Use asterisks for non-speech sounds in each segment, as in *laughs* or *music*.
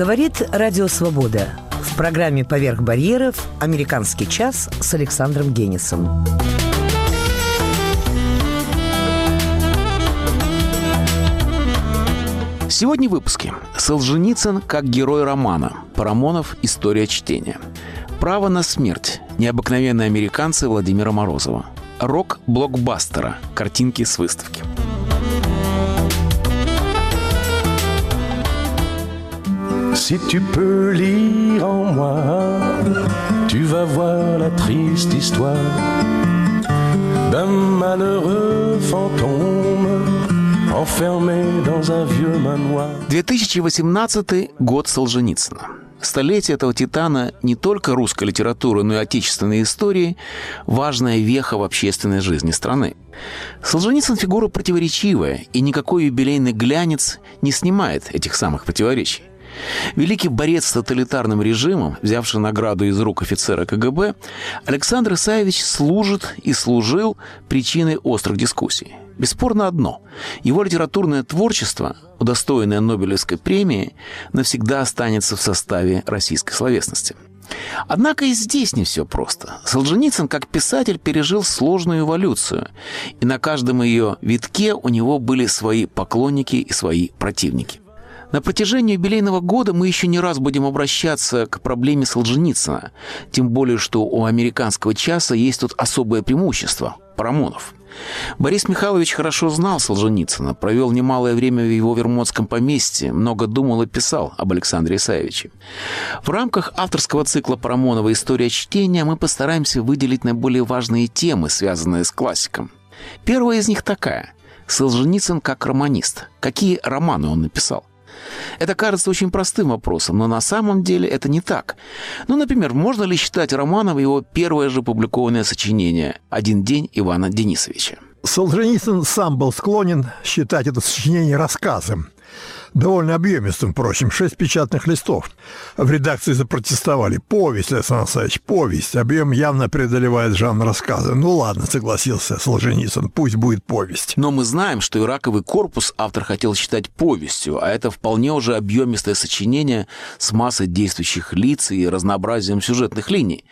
Говорит Радио Свобода. В программе «Поверх барьеров» «Американский час» с Александром Генисом. Сегодня в выпуске. Солженицын как герой романа. Парамонов «История чтения». «Право на смерть. Необыкновенные американцы Владимира Морозова». Рок блокбастера. Картинки с выставки. Si tu peux lire en moi, tu vas voir la triste histoire d'un malheureux fantôme enfermé dans un vieux manoir. 2018 год Солженицына. Столетие этого титана не только русской литературы, но и отечественной истории – важная веха в общественной жизни страны. Солженицын – фигура противоречивая, и никакой юбилейный глянец не снимает этих самых противоречий. Великий борец с тоталитарным режимом, взявший награду из рук офицера КГБ, Александр Исаевич служит и служил причиной острых дискуссий. Бесспорно одно – его литературное творчество, удостоенное Нобелевской премии, навсегда останется в составе российской словесности. Однако и здесь не все просто. Солженицын, как писатель, пережил сложную эволюцию, и на каждом ее витке у него были свои поклонники и свои противники. На протяжении юбилейного года мы еще не раз будем обращаться к проблеме Солженицына, тем более, что у американского часа есть тут особое преимущество – Парамонов. Борис Михайлович хорошо знал Солженицына, провел немалое время в его вермонтском поместье, много думал и писал об Александре Исаевиче. В рамках авторского цикла Парамонова «История чтения» мы постараемся выделить наиболее важные темы, связанные с классиком. Первая из них такая – Солженицын как романист. Какие романы он написал? Это кажется очень простым вопросом, но на самом деле это не так. Ну, например, можно ли считать Романова его первое же публикованное сочинение «Один день Ивана Денисовича»? Солженицын сам был склонен считать это сочинение рассказом довольно объемистым, впрочем, шесть печатных листов. В редакции запротестовали. Повесть, Александр Александрович, повесть. Объем явно преодолевает жанр рассказа. Ну ладно, согласился Солженицын, пусть будет повесть. Но мы знаем, что «Ираковый корпус» автор хотел считать повестью, а это вполне уже объемистое сочинение с массой действующих лиц и разнообразием сюжетных линий.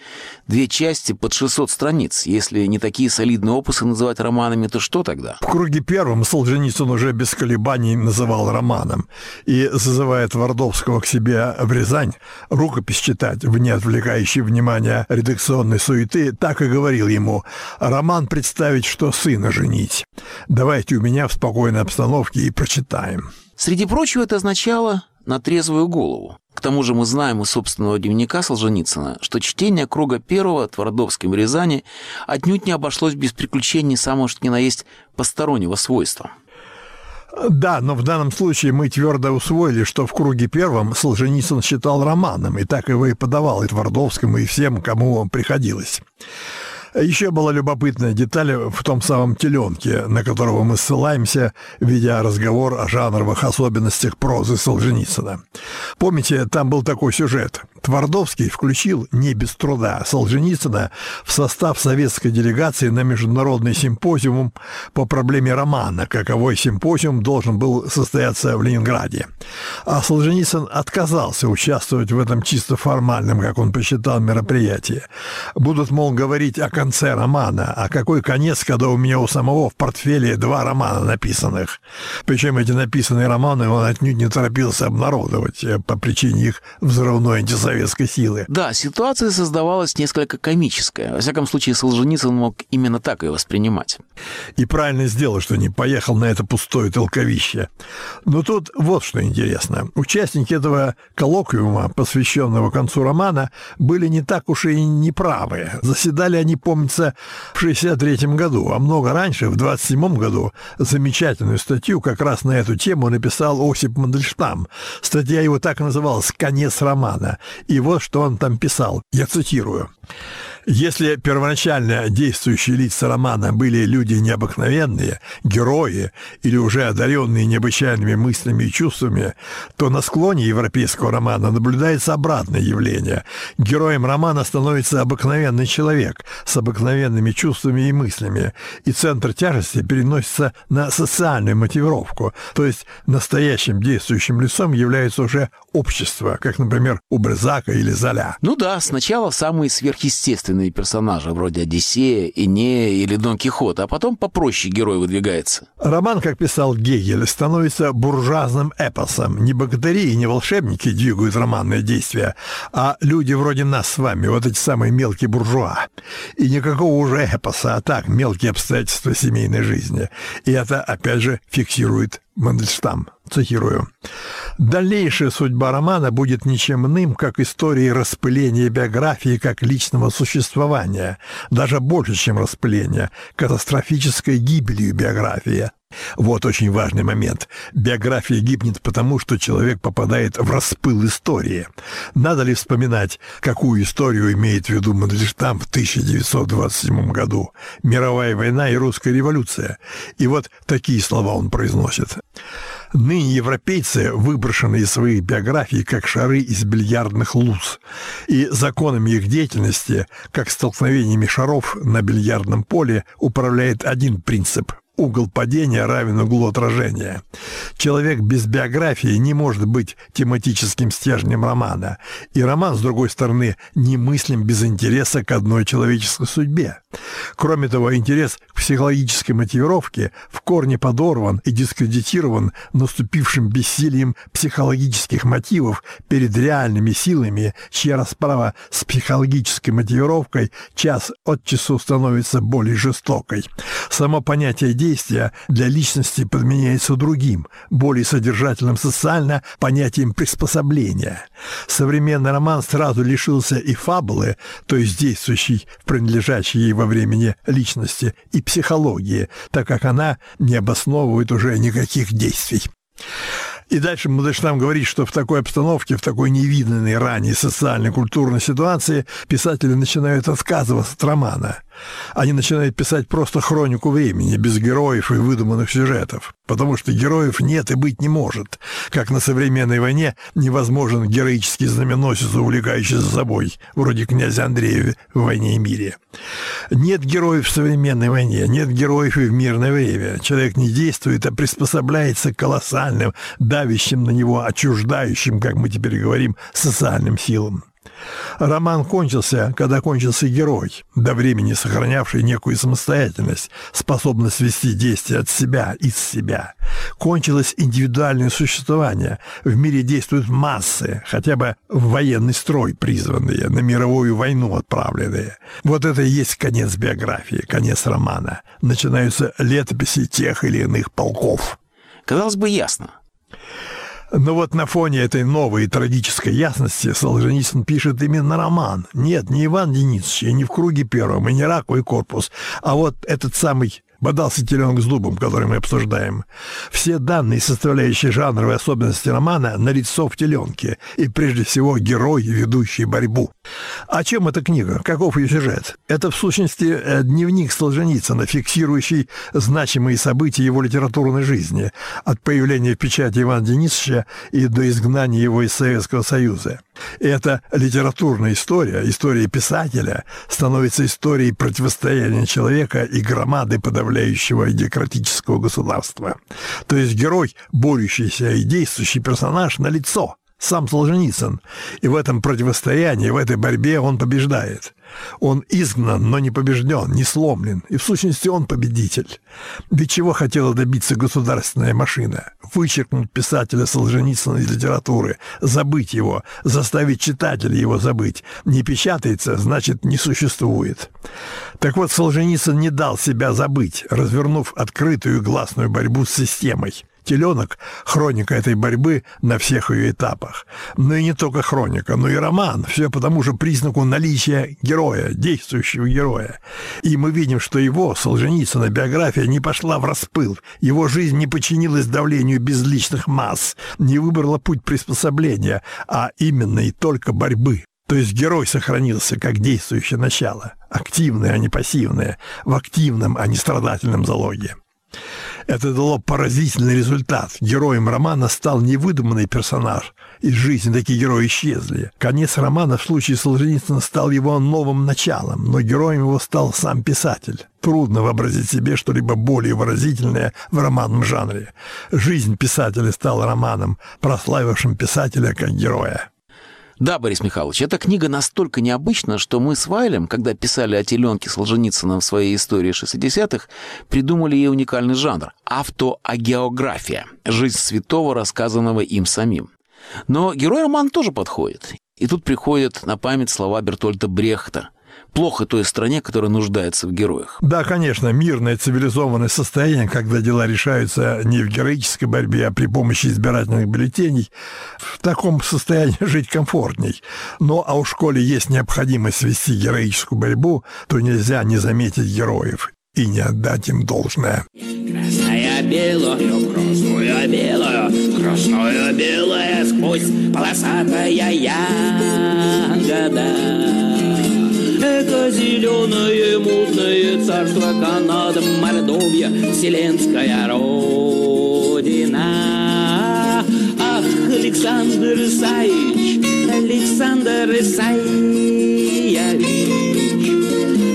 Две части под 600 страниц. Если не такие солидные опусы называть романами, то что тогда? В круге первом Солженицын уже без колебаний называл романом и зазывает Твардовского к себе в Рязань рукопись читать в неотвлекающей внимания редакционной суеты, так и говорил ему «Роман представить, что сына женить. Давайте у меня в спокойной обстановке и прочитаем». Среди прочего это означало на трезвую голову. К тому же мы знаем из собственного дневника Солженицына, что чтение круга первого Твардовским Рязани отнюдь не обошлось без приключений самого что ни на есть постороннего свойства. Да, но в данном случае мы твердо усвоили, что в круге первом Солженицын считал романом, и так его и подавал и Твардовскому, и всем, кому приходилось. Еще была любопытная деталь в том самом теленке, на которого мы ссылаемся, ведя разговор о жанровых особенностях прозы Солженицына. Помните, там был такой сюжет. Твардовский включил не без труда Солженицына в состав советской делегации на международный симпозиум по проблеме романа. Каковой симпозиум должен был состояться в Ленинграде. А Солженицын отказался участвовать в этом чисто формальном, как он посчитал, мероприятии. Будут, мол, говорить о конце романа. А какой конец, когда у меня у самого в портфеле два романа написанных? Причем эти написанные романы он отнюдь не торопился обнародовать э, по причине их взрывной антисоветской силы. Да, ситуация создавалась несколько комическая. Во всяком случае, Солженицын мог именно так ее воспринимать. И правильно сделал, что не поехал на это пустое толковище. Но тут вот что интересно. Участники этого коллоквиума, посвященного концу романа, были не так уж и неправы. Заседали они помнится, в 63 году, а много раньше, в 27 году, замечательную статью как раз на эту тему написал Осип Мандельштам. Статья его так называлась «Конец романа». И вот что он там писал, я цитирую. Если первоначально действующие лица романа были люди необыкновенные, герои или уже одаренные необычайными мыслями и чувствами, то на склоне европейского романа наблюдается обратное явление. Героем романа становится обыкновенный человек с обыкновенными чувствами и мыслями, и центр тяжести переносится на социальную мотивировку, то есть настоящим действующим лицом является уже общество, как, например, у Брезака или Золя. Ну да, сначала самые сверхъестественные персонажи, вроде Одиссея, Инея или Дон Кихота, а потом попроще герой выдвигается. Роман, как писал Гегель, становится буржуазным эпосом. Не богатыри и не волшебники двигают романное действие, а люди вроде нас с вами, вот эти самые мелкие буржуа. И никакого уже эпоса, а так, мелкие обстоятельства семейной жизни. И это, опять же, фиксирует Мандельштам, цитирую, «Дальнейшая судьба романа будет ничем иным, как историей распыления биографии как личного существования, даже больше, чем распыление, катастрофической гибелью биографии, вот очень важный момент. Биография гибнет потому, что человек попадает в распыл истории. Надо ли вспоминать, какую историю имеет в виду Мандельштам в 1927 году? Мировая война и русская революция. И вот такие слова он произносит. Ныне европейцы выброшены из своих биографий как шары из бильярдных луз. И законами их деятельности, как столкновениями шаров на бильярдном поле, управляет один принцип – угол падения равен углу отражения. Человек без биографии не может быть тематическим стержнем романа, и роман, с другой стороны, не мыслим без интереса к одной человеческой судьбе. Кроме того, интерес к психологической мотивировке в корне подорван и дискредитирован наступившим бессилием психологических мотивов перед реальными силами, чья расправа с психологической мотивировкой час от часу становится более жестокой. Само понятие действия для личности подменяется другим, более содержательным социально понятием приспособления. Современный роман сразу лишился и фабулы, то есть действующей в принадлежащей ей во времени личности, и психологии, так как она не обосновывает уже никаких действий. И дальше Мандельштам говорит, что в такой обстановке, в такой невиданной ранее социально-культурной ситуации писатели начинают отказываться от романа – они начинают писать просто хронику времени, без героев и выдуманных сюжетов, потому что героев нет и быть не может, как на современной войне невозможен героический знаменосец, увлекающий за собой, вроде князя Андрея в «Войне и мире». Нет героев в современной войне, нет героев и в мирное время. Человек не действует, а приспособляется к колоссальным, давящим на него, отчуждающим, как мы теперь говорим, социальным силам. Роман кончился, когда кончился герой, до времени сохранявший некую самостоятельность, способность вести действия от себя, из себя. Кончилось индивидуальное существование. В мире действуют массы, хотя бы в военный строй призванные, на мировую войну отправленные. Вот это и есть конец биографии, конец романа. Начинаются летописи тех или иных полков. Казалось бы, ясно. Но вот на фоне этой новой трагической ясности Солженицын пишет именно роман. Нет, не Иван Денисович, и не в круге первом, и не раковый корпус, а вот этот самый бодался теленок с дубом, который мы обсуждаем. Все данные, составляющие жанровые особенности романа, налицо в теленке, и прежде всего герой, ведущий борьбу. О чем эта книга? Каков ее сюжет? Это, в сущности, э, дневник Солженицына, фиксирующий значимые события его литературной жизни, от появления в печати Ивана Денисовича и до изгнания его из Советского Союза. Эта литературная история, история писателя, становится историей противостояния человека и громады подавляющего идиократического государства. То есть герой, борющийся и действующий персонаж на лицо – сам Солженицын. И в этом противостоянии, в этой борьбе он побеждает. Он изгнан, но не побежден, не сломлен. И в сущности он победитель. Ведь чего хотела добиться государственная машина? Вычеркнуть писателя Солженицына из литературы, забыть его, заставить читателя его забыть. Не печатается, значит, не существует. Так вот, Солженицын не дал себя забыть, развернув открытую гласную борьбу с системой «Теленок» — хроника этой борьбы на всех ее этапах. Но и не только хроника, но и роман. Все по тому же признаку наличия героя, действующего героя. И мы видим, что его, Солженицына, биография не пошла в распыл. Его жизнь не подчинилась давлению безличных масс, не выбрала путь приспособления, а именно и только борьбы. То есть герой сохранился как действующее начало, активное, а не пассивное, в активном, а не страдательном залоге. Это дало поразительный результат. Героем романа стал невыдуманный персонаж. Из жизни такие герои исчезли. Конец романа в случае Солженицына стал его новым началом, но героем его стал сам писатель. Трудно вообразить себе что-либо более выразительное в романном жанре. Жизнь писателя стала романом, прославившим писателя как героя. Да, Борис Михайлович, эта книга настолько необычна, что мы с Вайлем, когда писали о теленке Солженицына в своей истории 60-х, придумали ей уникальный жанр – автоагеография – жизнь святого, рассказанного им самим. Но герой романа тоже подходит. И тут приходят на память слова Бертольда Брехта – плохо той стране, которая нуждается в героях. Да, конечно, мирное цивилизованное состояние, когда дела решаются не в героической борьбе, а при помощи избирательных бюллетеней, в таком состоянии *laughs* жить комфортней. Но а у школе есть необходимость вести героическую борьбу, то нельзя не заметить героев и не отдать им должное. Красная белую, красную белую, красную белая сквозь полосатая ягода. Зеленое мутное царство Канада, Мордовия, вселенская родина. Ах, Александр Исаевич, Александр Исаевич,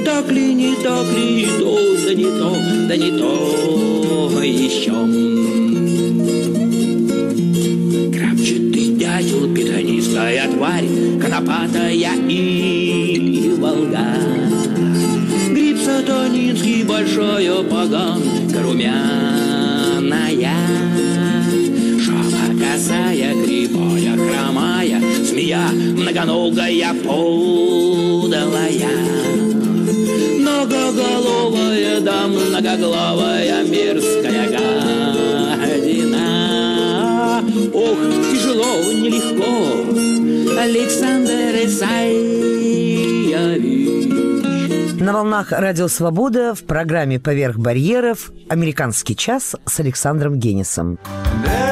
так ли, не так ли, то, да не то, да не то еще. Крапчатый дятел, питанистая тварь, конопатая и волга. Гриб сатанинский, большая поганка румяная. Жаба косая, кривая, хромая, Змея многоногая, подалая. Многоголовая, да многоглавая, мерзкая гадина. Ох, тяжело, нелегко, Александр Исаевич. На волнах Радио Свобода в программе «Поверх барьеров» «Американский час» с Александром Генисом. Every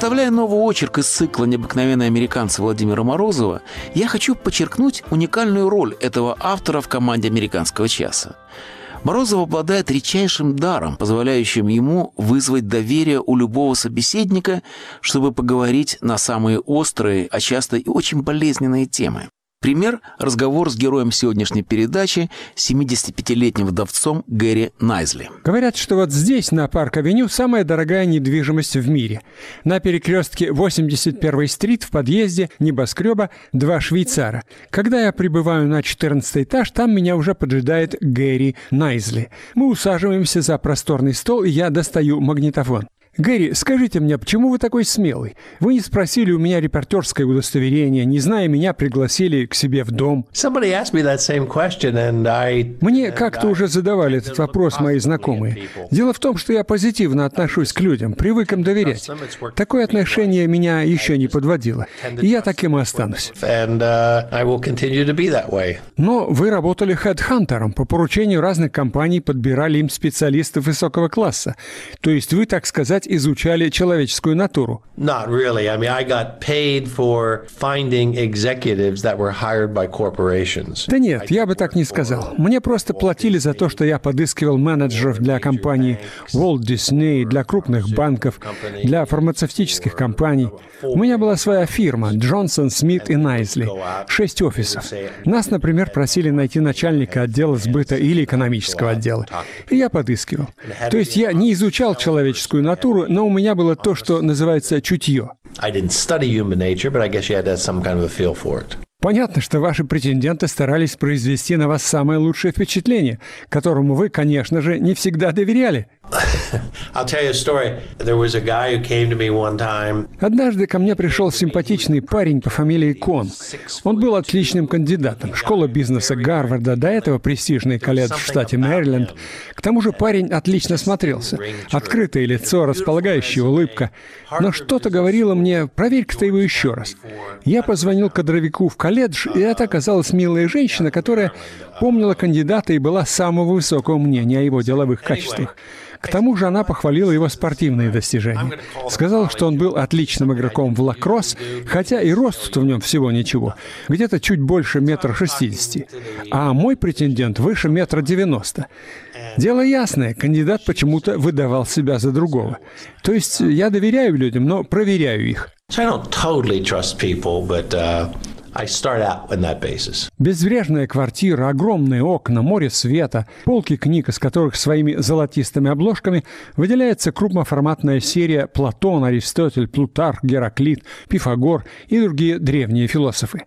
Представляя новый очерк из цикла «Необыкновенные американцы» Владимира Морозова, я хочу подчеркнуть уникальную роль этого автора в команде «Американского часа». Морозов обладает редчайшим даром, позволяющим ему вызвать доверие у любого собеседника, чтобы поговорить на самые острые, а часто и очень болезненные темы. Пример – разговор с героем сегодняшней передачи, 75-летним вдовцом Гэри Найзли. Говорят, что вот здесь, на Парк-авеню, самая дорогая недвижимость в мире. На перекрестке 81-й стрит в подъезде небоскреба два швейцара. Когда я прибываю на 14 этаж, там меня уже поджидает Гэри Найзли. Мы усаживаемся за просторный стол, и я достаю магнитофон. Гэри, скажите мне, почему вы такой смелый? Вы не спросили у меня репортерское удостоверение, не зная меня, пригласили к себе в дом. Мне как-то уже задавали этот вопрос мои знакомые. Дело в том, что я позитивно отношусь к людям, привык им доверять. Такое отношение меня еще не подводило. И я таким и останусь. Uh. Но вы работали хедхантером. По поручению разных компаний подбирали им специалистов высокого класса. То есть вы, так сказать, изучали человеческую натуру. Да нет, я бы так не сказал. Мне просто платили за то, что я подыскивал менеджеров для компаний Walt Disney, для крупных банков, для фармацевтических компаний. У меня была своя фирма Джонсон, Смит и Найзли. Шесть офисов. Нас, например, просили найти начальника отдела сбыта или экономического отдела. И я подыскивал. То есть я не изучал человеческую натуру, но у меня было то, что называется чутье. Понятно, что ваши претенденты старались произвести на вас самое лучшее впечатление, которому вы, конечно же, не всегда доверяли. Однажды ко мне пришел симпатичный парень по фамилии Кон. Он был отличным кандидатом. Школа бизнеса Гарварда, до этого престижный колледж в штате Мэриленд. К тому же парень отлично смотрелся. Открытое лицо, располагающая улыбка. Но что-то говорило мне, проверь-ка ты его еще раз. Я позвонил кадровику в колледж, и это оказалась милая женщина, которая помнила кандидата и была самого высокого мнения о его деловых качествах. К тому же она похвалила его спортивные достижения. Сказала, что он был отличным игроком в лакросс, хотя и рост в нем всего ничего, где-то чуть больше метра шестидесяти. А мой претендент выше метра девяносто. Дело ясное, кандидат почему-то выдавал себя за другого. То есть я доверяю людям, но проверяю их. So I don't totally trust people, but uh, I start out on that basis. Безбрежная квартира, огромные окна, море света, полки книг, из которых своими золотистыми обложками выделяется крупноформатная серия Платон, Аристотель, Плутарх, Гераклит, Пифагор и другие древние философы.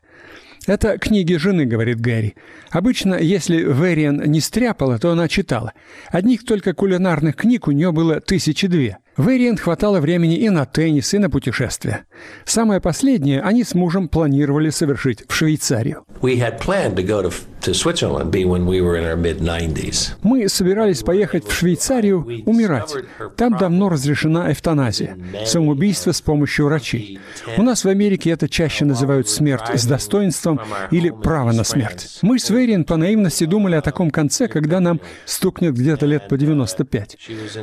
Это книги жены, говорит Гэри. Обычно, если Вериан не стряпала, то она читала. Одних только кулинарных книг у нее было тысячи две. Вериан хватало времени и на теннис, и на путешествия. Самое последнее они с мужем планировали совершить в Швейцарию. We had planned to go to, to Switzerland be when we were in our mid 90s. Мы собирались поехать в Швейцарию умирать. Там давно разрешена эвтаназия, самоубийство с помощью врачей. У нас в Америке это чаще называют смерть с достоинством или право на смерть. Мы с Вериан по наивности думали о таком конце, когда нам стукнет где-то лет по 95.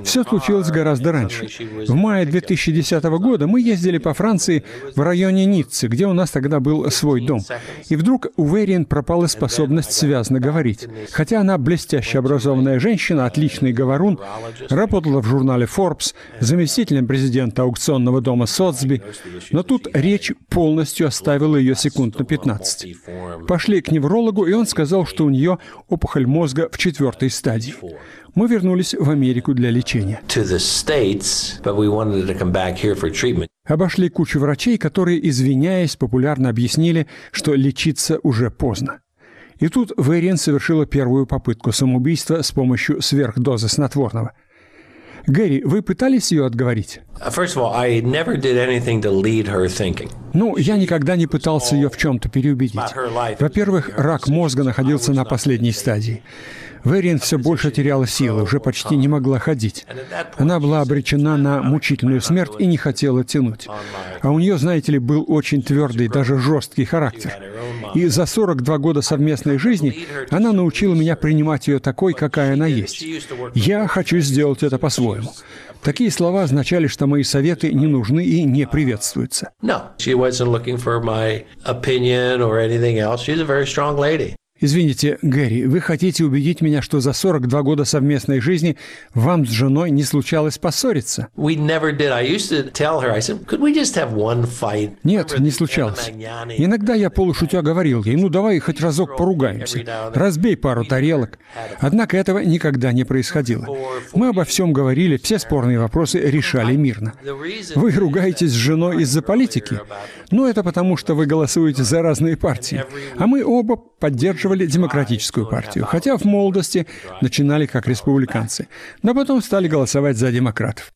Все случилось гораздо раньше. В мае 2010 года мы ездили по Франции в районе Ниццы, где у нас тогда был свой дом. И вдруг у Вериан пропала способность связно говорить. Хотя она блестяще образованная женщина, отличный говорун, работала в журнале Forbes, заместителем президента аукционного дома Сотсби, но тут речь полностью оставила ее секунд на 15. Пошли к неврологу, и он сказал, что у нее опухоль мозга в четвертой стадии. Мы вернулись в Америку для лечения. Обошли кучу врачей, которые, извиняясь, популярно объяснили, что лечиться уже поздно. И тут Вериан совершила первую попытку самоубийства с помощью сверхдозы снотворного. Гэри, вы пытались ее отговорить? Ну, я никогда не пытался ее в чем-то переубедить. Во-первых, рак мозга находился на последней стадии. Верин все больше теряла силы, уже почти не могла ходить. Она была обречена на мучительную смерть и не хотела тянуть. А у нее, знаете ли, был очень твердый, даже жесткий характер. И за 42 года совместной жизни она научила меня принимать ее такой, какая она есть. Я хочу сделать это по-своему. Такие слова означали, что мои советы не нужны и не приветствуются. Извините, Гэри, вы хотите убедить меня, что за 42 года совместной жизни вам с женой не случалось поссориться? Нет, не случалось. Иногда я полушутя говорил ей, ну давай хоть разок поругаемся, разбей пару тарелок. Однако этого никогда не происходило. Мы обо всем говорили, все спорные вопросы решали мирно. Вы ругаетесь с женой из-за политики? Ну, это потому, что вы голосуете за разные партии. А мы оба поддерживали демократическую партию, хотя в молодости начинали как республиканцы, но потом стали голосовать за демократов.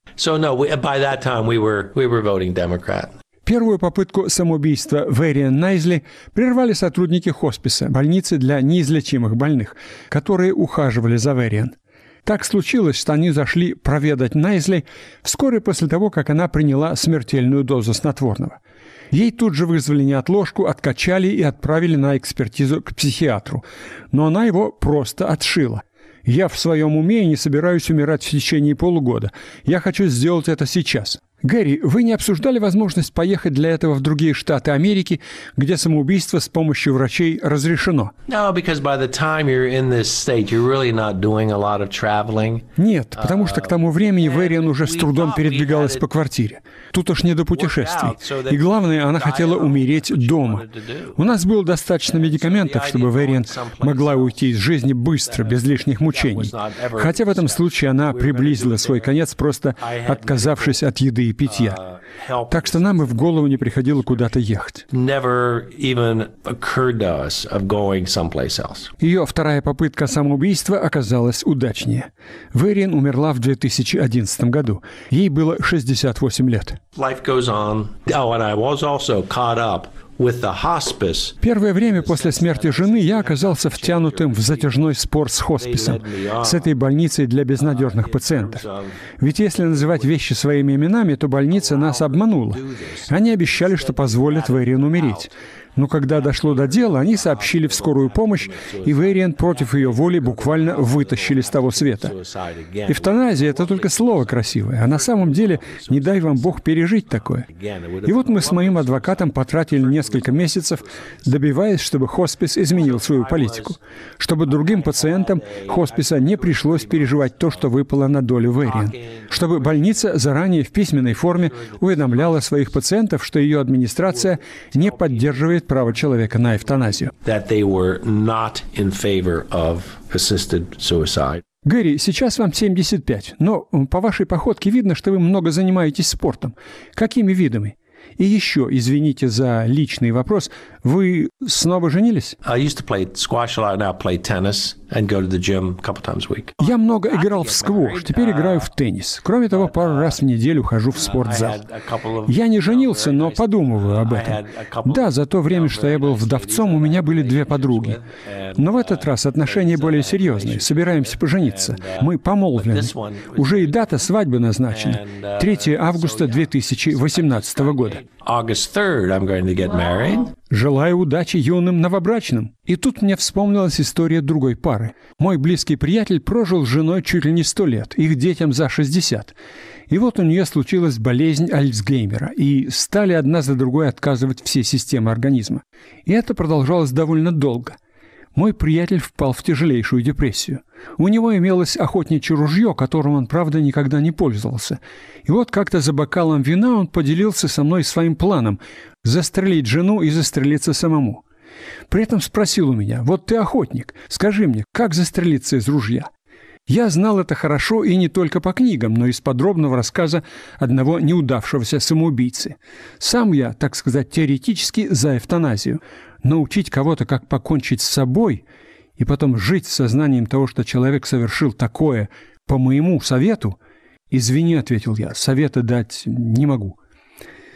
Democrat. Первую попытку самоубийства Вериан Найзли прервали сотрудники хосписа, больницы для неизлечимых больных, которые ухаживали за Вериан. Так случилось, что они зашли проведать Найзли вскоре после того, как она приняла смертельную дозу снотворного. Ей тут же вызвали неотложку, откачали и отправили на экспертизу к психиатру. Но она его просто отшила. «Я в своем уме и не собираюсь умирать в течение полугода. Я хочу сделать это сейчас». Гэри, вы не обсуждали возможность поехать для этого в другие штаты Америки, где самоубийство с помощью врачей разрешено? Нет, потому что к тому времени Вериан уже с трудом передвигалась по квартире. Тут уж не до путешествий. И главное, она хотела умереть дома. У нас было достаточно медикаментов, чтобы Вериан могла уйти из жизни быстро, без лишних мучений. Хотя в этом случае она приблизила свой конец, просто отказавшись от еды и питья. Так что нам и в голову не приходило куда-то ехать. Ее вторая попытка самоубийства оказалась удачнее. Вэриан умерла в 2011 году. Ей было 68 лет. Первое время после смерти жены я оказался втянутым в затяжной спор с хосписом, с этой больницей для безнадежных пациентов. Ведь если называть вещи своими именами, то больница нас обманула. Они обещали, что позволят Вэриан умереть. Но когда дошло до дела, они сообщили в скорую помощь, и Вэриан против ее воли буквально вытащили с того света. Эвтаназия – это только слово красивое, а на самом деле не дай вам Бог пережить такое. И вот мы с моим адвокатом потратили несколько месяцев, добиваясь, чтобы хоспис изменил свою политику, чтобы другим пациентам хосписа не пришлось переживать то, что выпало на долю Вэриан, чтобы больница заранее в письменной форме уведомляла своих пациентов, что ее администрация не поддерживает право человека на эвтаназию. Гэри, сейчас вам 75, но по вашей походке видно, что вы много занимаетесь спортом. Какими видами? И еще, извините за личный вопрос, вы снова женились? Я много играл в сквош, теперь играю в теннис. Кроме того, пару раз в неделю хожу в спортзал. Я не женился, но подумываю об этом. Да, за то время, что я был вдовцом, у меня были две подруги. Но в этот раз отношения более серьезные. Собираемся пожениться. Мы помолвлены. Уже и дата свадьбы назначена. 3 августа 2018 года. August 3rd, I'm going to get married. Желаю удачи юным новобрачным. И тут мне вспомнилась история другой пары. Мой близкий приятель прожил с женой чуть ли не сто лет, их детям за 60. И вот у нее случилась болезнь Альцгеймера, и стали одна за другой отказывать все системы организма. И это продолжалось довольно долго. Мой приятель впал в тяжелейшую депрессию. У него имелось охотничье ружье, которым он, правда, никогда не пользовался. И вот как-то за бокалом вина он поделился со мной своим планом – застрелить жену и застрелиться самому. При этом спросил у меня, вот ты охотник, скажи мне, как застрелиться из ружья? Я знал это хорошо и не только по книгам, но из подробного рассказа одного неудавшегося самоубийцы. Сам я, так сказать, теоретически за эвтаназию. Научить кого-то, как покончить с собой, и потом жить с сознанием того, что человек совершил такое по моему совету, «Извини», — ответил я, — «совета дать не могу».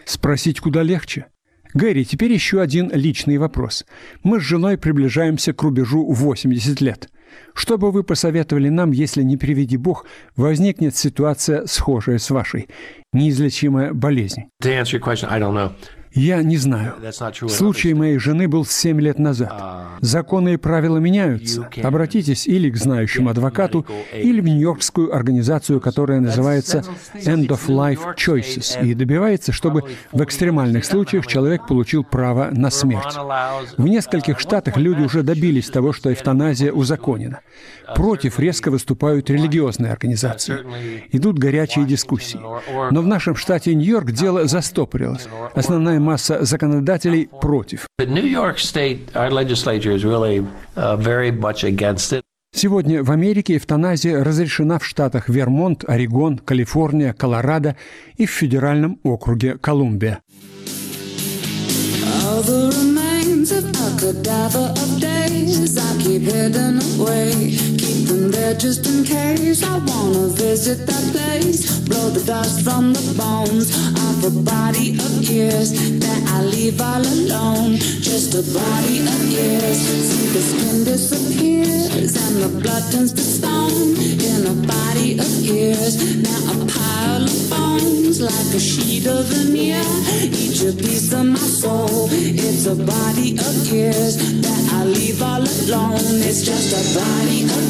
Спросить куда легче. Гэри, теперь еще один личный вопрос. Мы с женой приближаемся к рубежу 80 лет. Что бы вы посоветовали нам, если, не приведи бог, возникнет ситуация, схожая с вашей? Неизлечимая болезнь. To answer your question, I don't know. Я не знаю. Случай моей жены был 7 лет назад. Законы и правила меняются. Обратитесь или к знающему адвокату, или в Нью-Йоркскую организацию, которая называется End of Life Choices, и добивается, чтобы в экстремальных случаях человек получил право на смерть. В нескольких штатах люди уже добились того, что эвтаназия узаконена. Против резко выступают религиозные организации. Идут горячие дискуссии. Но в нашем штате Нью-Йорк дело застопорилось. Основная масса законодателей против. Uh. Сегодня в Америке эвтаназия разрешена в штатах Вермонт, Орегон, Калифорния, Колорадо и в федеральном округе Колумбия. Remains of a cadaver of days I keep hidden away. Keep them there just in case I wanna visit that place. Blow the dust from the bones of a body of years that I leave all alone. Just a body of years. See the skin disappears and the blood turns to stone in a body of years. Now a pile bones like a sheet of veneer. Each a piece of my soul. It's a body of years that I leave all alone. It's just a body of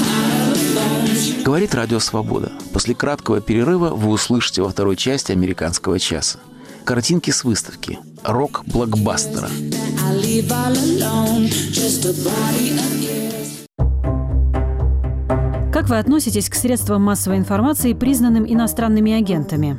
pile of bones. Говорит Радио Свобода. После краткого перерыва вы услышите во второй части «Американского часа». Картинки с выставки. Рок-блокбастера. That Вы относитесь к средствам массовой информации, признанным иностранными агентами?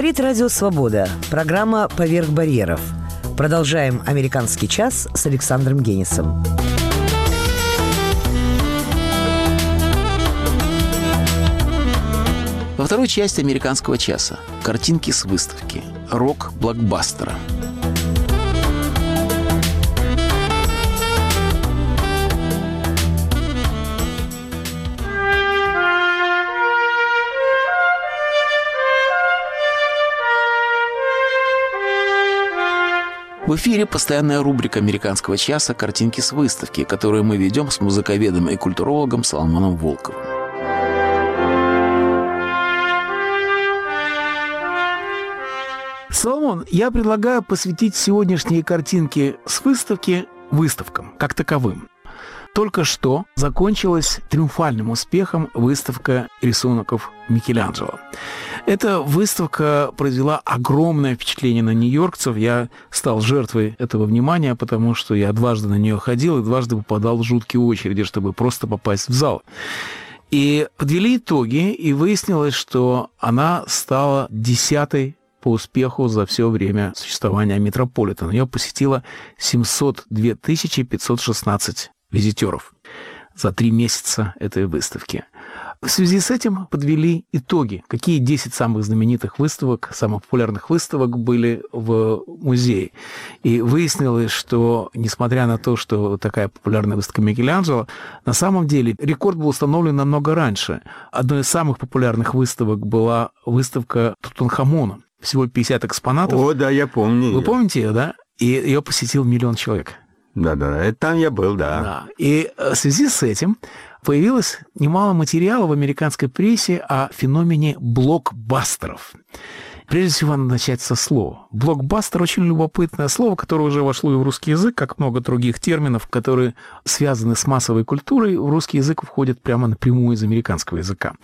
Говорит Радио Свобода. Программа «Поверх барьеров». Продолжаем «Американский час» с Александром Генисом. Во второй части «Американского часа» картинки с выставки «Рок-блокбастера». В эфире постоянная рубрика «Американского часа» «Картинки с выставки», которую мы ведем с музыковедом и культурологом Соломоном Волковым. Соломон, я предлагаю посвятить сегодняшние картинки с выставки выставкам как таковым. Только что закончилась триумфальным успехом выставка рисунков Микеланджело. Эта выставка произвела огромное впечатление на нью-йоркцев. Я стал жертвой этого внимания, потому что я дважды на нее ходил и дважды попадал в жуткие очереди, чтобы просто попасть в зал. И подвели итоги, и выяснилось, что она стала десятой по успеху за все время существования Метрополитена. Ее посетило 702 516 визитеров за три месяца этой выставки. В связи с этим подвели итоги. Какие 10 самых знаменитых выставок, самых популярных выставок были в музее. И выяснилось, что, несмотря на то, что такая популярная выставка Микеланджело, на самом деле рекорд был установлен намного раньше. Одной из самых популярных выставок была выставка Тутанхамона. Всего 50 экспонатов. О, да, я помню. Вы помните ее, да? И ее посетил миллион человек. Да-да, там я был, да. Да. И э, в связи с этим появилось немало материала в американской прессе о феномене блокбастеров. Прежде всего, надо начать со слова. Блокбастер – очень любопытное слово, которое уже вошло и в русский язык, как много других терминов, которые связаны с массовой культурой, в русский язык входят прямо напрямую из американского языка.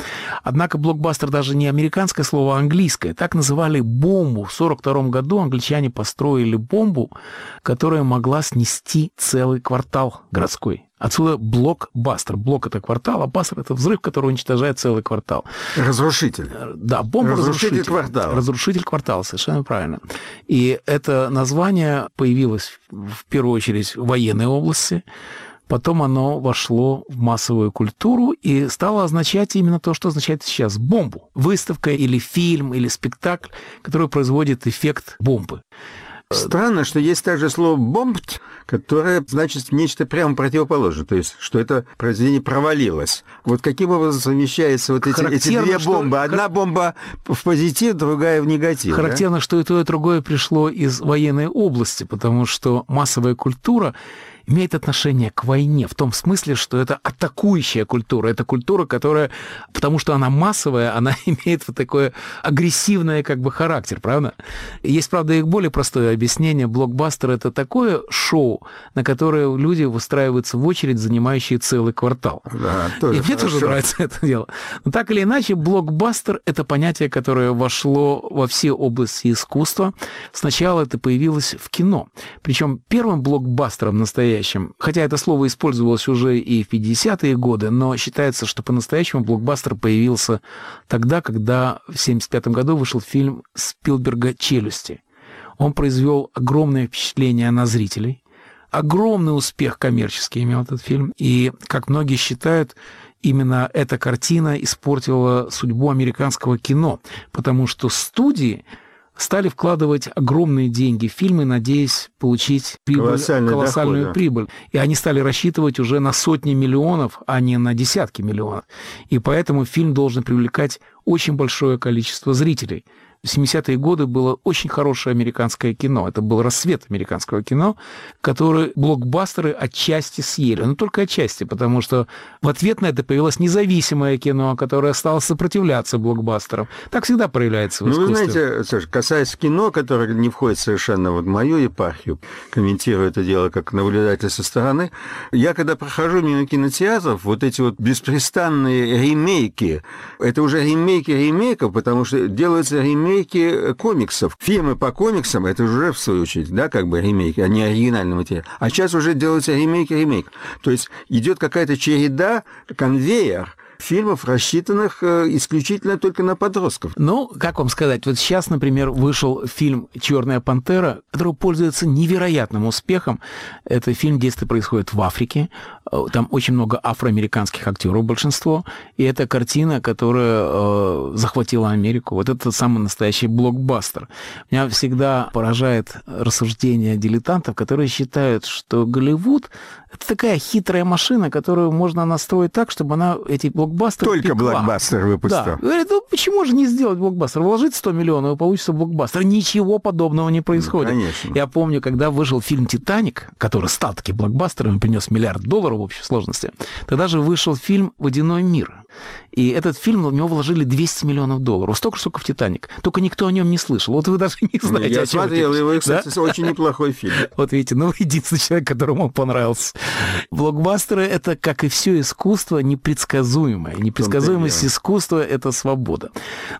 Однако блокбастер даже не американское слово, а английское. Так называли бомбу. В 1942 году англичане построили бомбу, которая могла снести целый квартал городской. Отсюда блокбастер. Блок – это квартал, а бастер – это взрыв, который уничтожает целый квартал. Разрушитель. Да, бомба Разрушитель разрушитель. квартала. Разрушитель квартала, совершенно правильно. И это название появилось в первую очередь в военной области, Потом оно вошло в массовую культуру и стало означать именно то, что означает сейчас бомбу. Выставка или фильм или спектакль, который производит эффект бомбы. Странно, что есть также слово «бомбт», которое значит нечто прямо противоположное, то есть, что это произведение провалилось. Вот каким образом совмещаются вот эти, эти две что- бомбы? Одна бомба в позитив, другая в негатив. да? Характерно, что и то, и другое пришло из военной области, потому что массовая культура имеет отношение к войне, в том смысле, что это атакующая культура. Это культура, которая, потому что она массовая, она *laughs* имеет вот такое агрессивное как бы характер, правда? Есть, правда, и более простое объяснение. Блокбастер — это такое шоу, на которое люди выстраиваются в очередь, занимающие целый квартал. Да, тоже И мне тоже хорошо. нравится *laughs* это дело. Но так или иначе, блокбастер – это понятие, которое вошло во все области искусства. Сначала это появилось в кино. Причем первым блокбастером настоящим, хотя это слово использовалось уже и в 50-е годы, но считается, что по-настоящему блокбастер появился тогда, когда в 1975 году вышел фильм Спилберга «Челюсти». Он произвел огромное впечатление на зрителей. Огромный успех коммерческий имел этот фильм. И, как многие считают, именно эта картина испортила судьбу американского кино, потому что студии стали вкладывать огромные деньги в фильмы, надеясь получить прибыль, колоссальную доход, да. прибыль. И они стали рассчитывать уже на сотни миллионов, а не на десятки миллионов. И поэтому фильм должен привлекать очень большое количество зрителей. В 70-е годы было очень хорошее американское кино. Это был рассвет американского кино, который блокбастеры отчасти съели. Но только отчасти, потому что в ответ на это появилось независимое кино, которое стало сопротивляться блокбастерам. Так всегда проявляется в Ну, вы искусстве. знаете, Саша, касаясь кино, которое не входит совершенно вот в мою епархию, комментирую это дело как наблюдатель со стороны, я когда прохожу мимо кинотеатров, вот эти вот беспрестанные ремейки, это уже ремейки ремейков, потому что делаются ремейки комиксов. Фильмы по комиксам, это уже, в свою очередь, да, как бы ремейки, а не оригинальный материал. А сейчас уже делаются ремейки ремейк. То есть идет какая-то череда, конвейер фильмов, рассчитанных э, исключительно только на подростков. Ну, как вам сказать, вот сейчас, например, вышел фильм «Черная пантера», который пользуется невероятным успехом. Это фильм «Действие происходит в Африке». Э, Там очень много афроамериканских актеров, большинство. И это картина, которая э, захватила Америку. Вот это самый настоящий блокбастер. Меня всегда поражает рассуждение дилетантов, которые считают, что Голливуд это такая хитрая машина, которую можно настроить так, чтобы она эти блокбастеры Только пекла. блокбастер выпустил. Да. Говорит, ну почему же не сделать блокбастер? Вложить 100 миллионов, и получится блокбастер. Ничего подобного не происходит. Ну, конечно. Я помню, когда вышел фильм «Титаник», который стал таки блокбастером и принес миллиард долларов в общей сложности, тогда же вышел фильм «Водяной мир». И этот фильм, в него вложили 200 миллионов долларов. Столько, сколько в «Титаник». Только никто о нем не слышал. Вот вы даже не знаете, Я о чем смотрел его, и, Да? кстати, очень неплохой фильм. *laughs* Вот видите, ну, единственный человек, которому он понравился. Блокбастеры — это, как и все искусство, непредсказуемое. Непредсказуемость искусства — это свобода.